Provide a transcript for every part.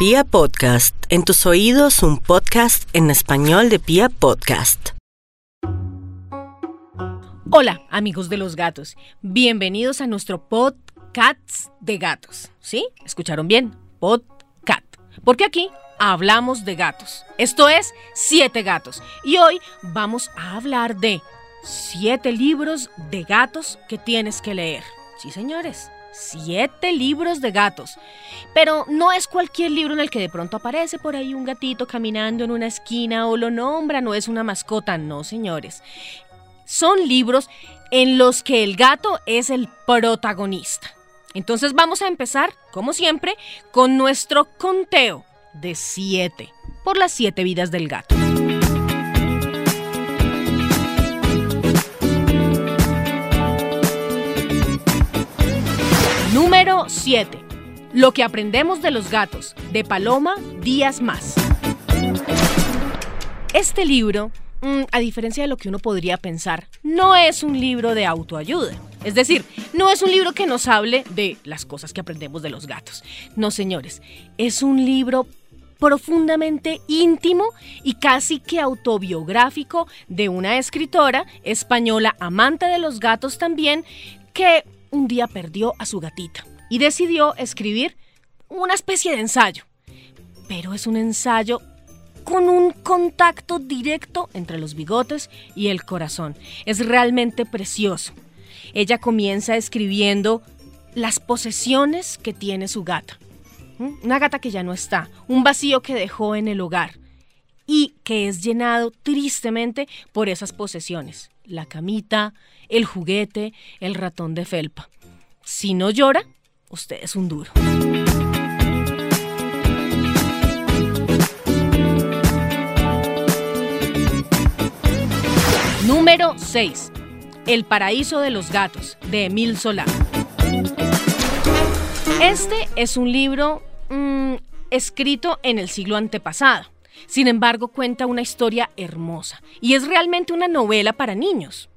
Pia Podcast, en tus oídos un podcast en español de Pia Podcast. Hola, amigos de los gatos. Bienvenidos a nuestro podcast de gatos. ¿Sí? ¿Escucharon bien? Podcast. Porque aquí hablamos de gatos. Esto es Siete Gatos. Y hoy vamos a hablar de siete libros de gatos que tienes que leer. Sí, señores siete libros de gatos. Pero no es cualquier libro en el que de pronto aparece por ahí un gatito caminando en una esquina o lo nombra, no es una mascota, no señores. Son libros en los que el gato es el protagonista. Entonces vamos a empezar, como siempre, con nuestro conteo de siete, por las siete vidas del gato. 7. Lo que aprendemos de los gatos, de Paloma Díaz Más. Este libro, mm, a diferencia de lo que uno podría pensar, no es un libro de autoayuda. Es decir, no es un libro que nos hable de las cosas que aprendemos de los gatos. No, señores, es un libro profundamente íntimo y casi que autobiográfico de una escritora española amante de los gatos también, que un día perdió a su gatita y decidió escribir una especie de ensayo. Pero es un ensayo con un contacto directo entre los bigotes y el corazón. Es realmente precioso. Ella comienza escribiendo las posesiones que tiene su gata. Una gata que ya no está, un vacío que dejó en el hogar y que es llenado tristemente por esas posesiones. La camita, el juguete, el ratón de felpa. Si no llora, usted es un duro. Número 6. El paraíso de los gatos, de Emil Solá. Este es un libro mm, escrito en el siglo antepasado. Sin embargo, cuenta una historia hermosa y es realmente una novela para niños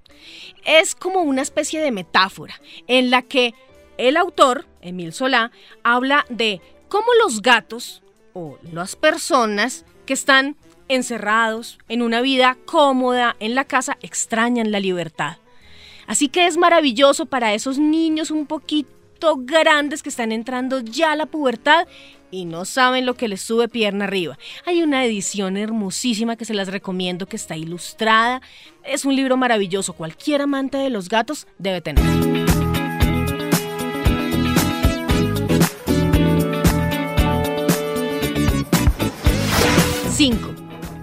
es como una especie de metáfora en la que el autor, Emil Solá, habla de cómo los gatos o las personas que están encerrados en una vida cómoda en la casa extrañan la libertad. Así que es maravilloso para esos niños un poquito grandes que están entrando ya a la pubertad y no saben lo que les sube pierna arriba. Hay una edición hermosísima que se las recomiendo que está ilustrada. Es un libro maravilloso. Cualquier amante de los gatos debe tener.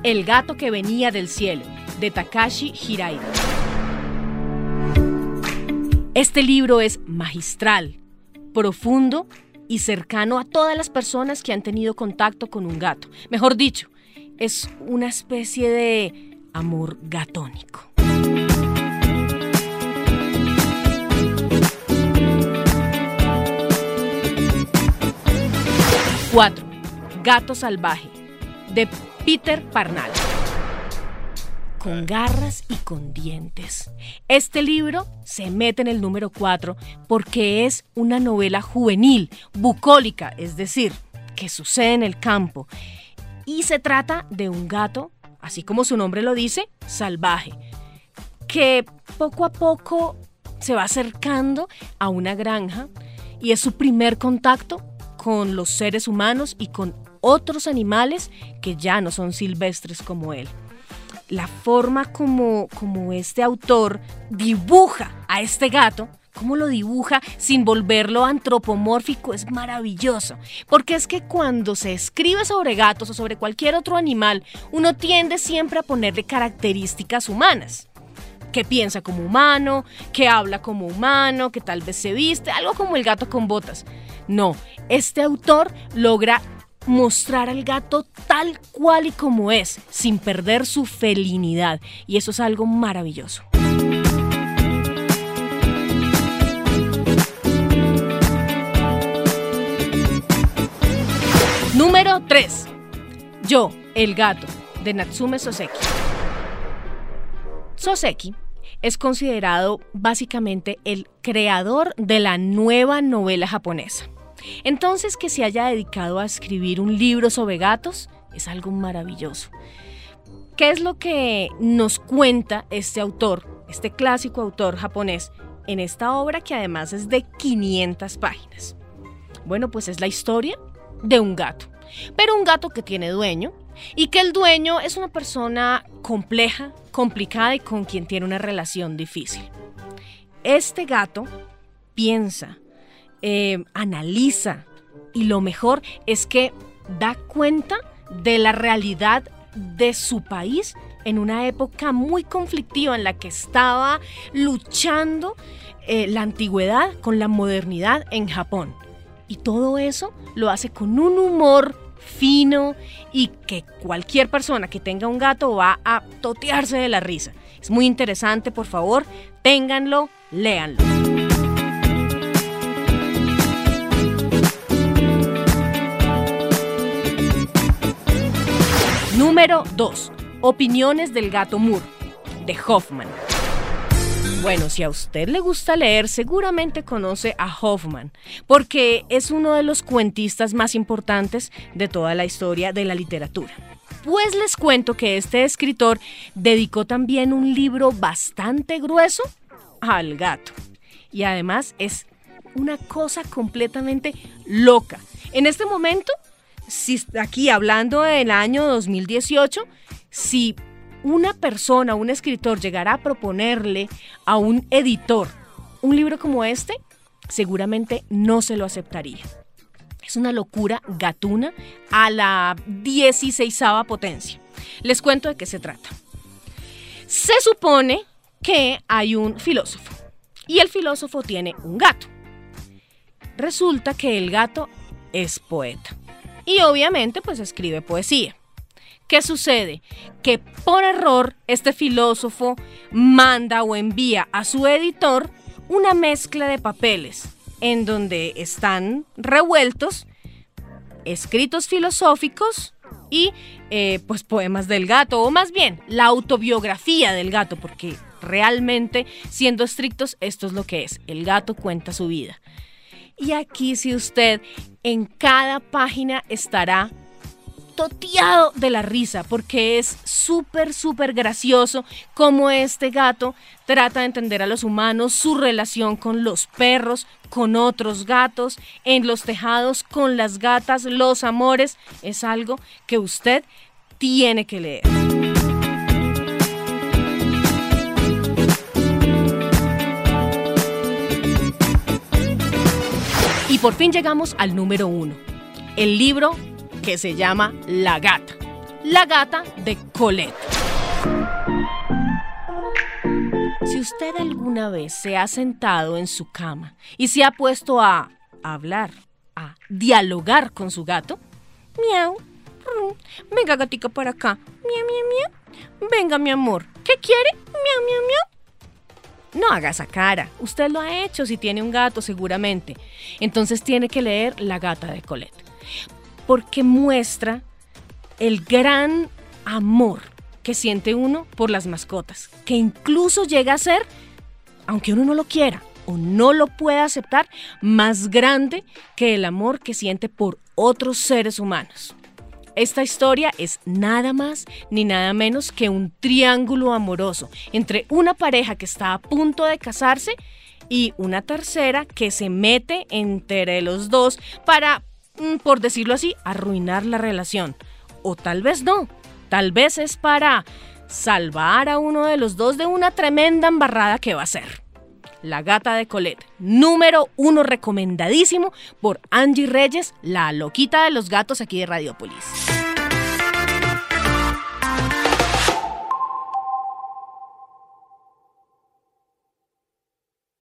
El gato que venía del cielo, de Takashi Hirai. Este libro es magistral, profundo y cercano a todas las personas que han tenido contacto con un gato. Mejor dicho, es una especie de amor gatónico. Cuatro. Gato salvaje, de Peter Parnal con garras y con dientes. Este libro se mete en el número 4 porque es una novela juvenil, bucólica, es decir, que sucede en el campo. Y se trata de un gato, así como su nombre lo dice, salvaje, que poco a poco se va acercando a una granja y es su primer contacto con los seres humanos y con otros animales que ya no son silvestres como él la forma como, como este autor dibuja a este gato, cómo lo dibuja sin volverlo antropomórfico es maravilloso. Porque es que cuando se escribe sobre gatos o sobre cualquier otro animal, uno tiende siempre a ponerle características humanas. Que piensa como humano, que habla como humano, que tal vez se viste, algo como el gato con botas. No, este autor logra mostrar al gato tal cual y como es, sin perder su felinidad. Y eso es algo maravilloso. Número 3. Yo, el gato, de Natsume Soseki. Soseki es considerado básicamente el creador de la nueva novela japonesa. Entonces que se haya dedicado a escribir un libro sobre gatos es algo maravilloso. ¿Qué es lo que nos cuenta este autor, este clásico autor japonés, en esta obra que además es de 500 páginas? Bueno, pues es la historia de un gato, pero un gato que tiene dueño y que el dueño es una persona compleja, complicada y con quien tiene una relación difícil. Este gato piensa, eh, analiza y lo mejor es que da cuenta de la realidad de su país en una época muy conflictiva en la que estaba luchando eh, la antigüedad con la modernidad en Japón. Y todo eso lo hace con un humor fino y que cualquier persona que tenga un gato va a totearse de la risa. Es muy interesante, por favor, ténganlo, léanlo. Número 2. Opiniones del gato Moore, de Hoffman. Bueno, si a usted le gusta leer, seguramente conoce a Hoffman, porque es uno de los cuentistas más importantes de toda la historia de la literatura. Pues les cuento que este escritor dedicó también un libro bastante grueso al gato. Y además es una cosa completamente loca. En este momento, si aquí hablando del año 2018, si una persona, un escritor llegará a proponerle a un editor un libro como este, seguramente no se lo aceptaría. Es una locura gatuna a la 16 potencia. Les cuento de qué se trata. Se supone que hay un filósofo y el filósofo tiene un gato. Resulta que el gato es poeta y obviamente pues escribe poesía. ¿Qué sucede? Que por error este filósofo manda o envía a su editor una mezcla de papeles en donde están revueltos escritos filosóficos y eh, pues poemas del gato, o más bien la autobiografía del gato, porque realmente, siendo estrictos, esto es lo que es. El gato cuenta su vida. Y aquí si usted en cada página estará toteado de la risa porque es súper, súper gracioso cómo este gato trata de entender a los humanos, su relación con los perros, con otros gatos, en los tejados, con las gatas, los amores. Es algo que usted tiene que leer. Y por fin llegamos al número uno, el libro que se llama La Gata. La Gata de Colette. Si usted alguna vez se ha sentado en su cama y se ha puesto a hablar, a dialogar con su gato, miau, venga gatica para acá, miau, miau, miau, venga mi amor, ¿qué quiere? Miau, miau, miau. No haga esa cara, usted lo ha hecho si tiene un gato seguramente. Entonces tiene que leer La gata de Colette porque muestra el gran amor que siente uno por las mascotas, que incluso llega a ser, aunque uno no lo quiera o no lo pueda aceptar, más grande que el amor que siente por otros seres humanos. Esta historia es nada más ni nada menos que un triángulo amoroso entre una pareja que está a punto de casarse y una tercera que se mete entre los dos para Mm, por decirlo así, arruinar la relación. O tal vez no, tal vez es para salvar a uno de los dos de una tremenda embarrada que va a ser. La gata de Colette, número uno recomendadísimo por Angie Reyes, la loquita de los gatos aquí de Radiopolis.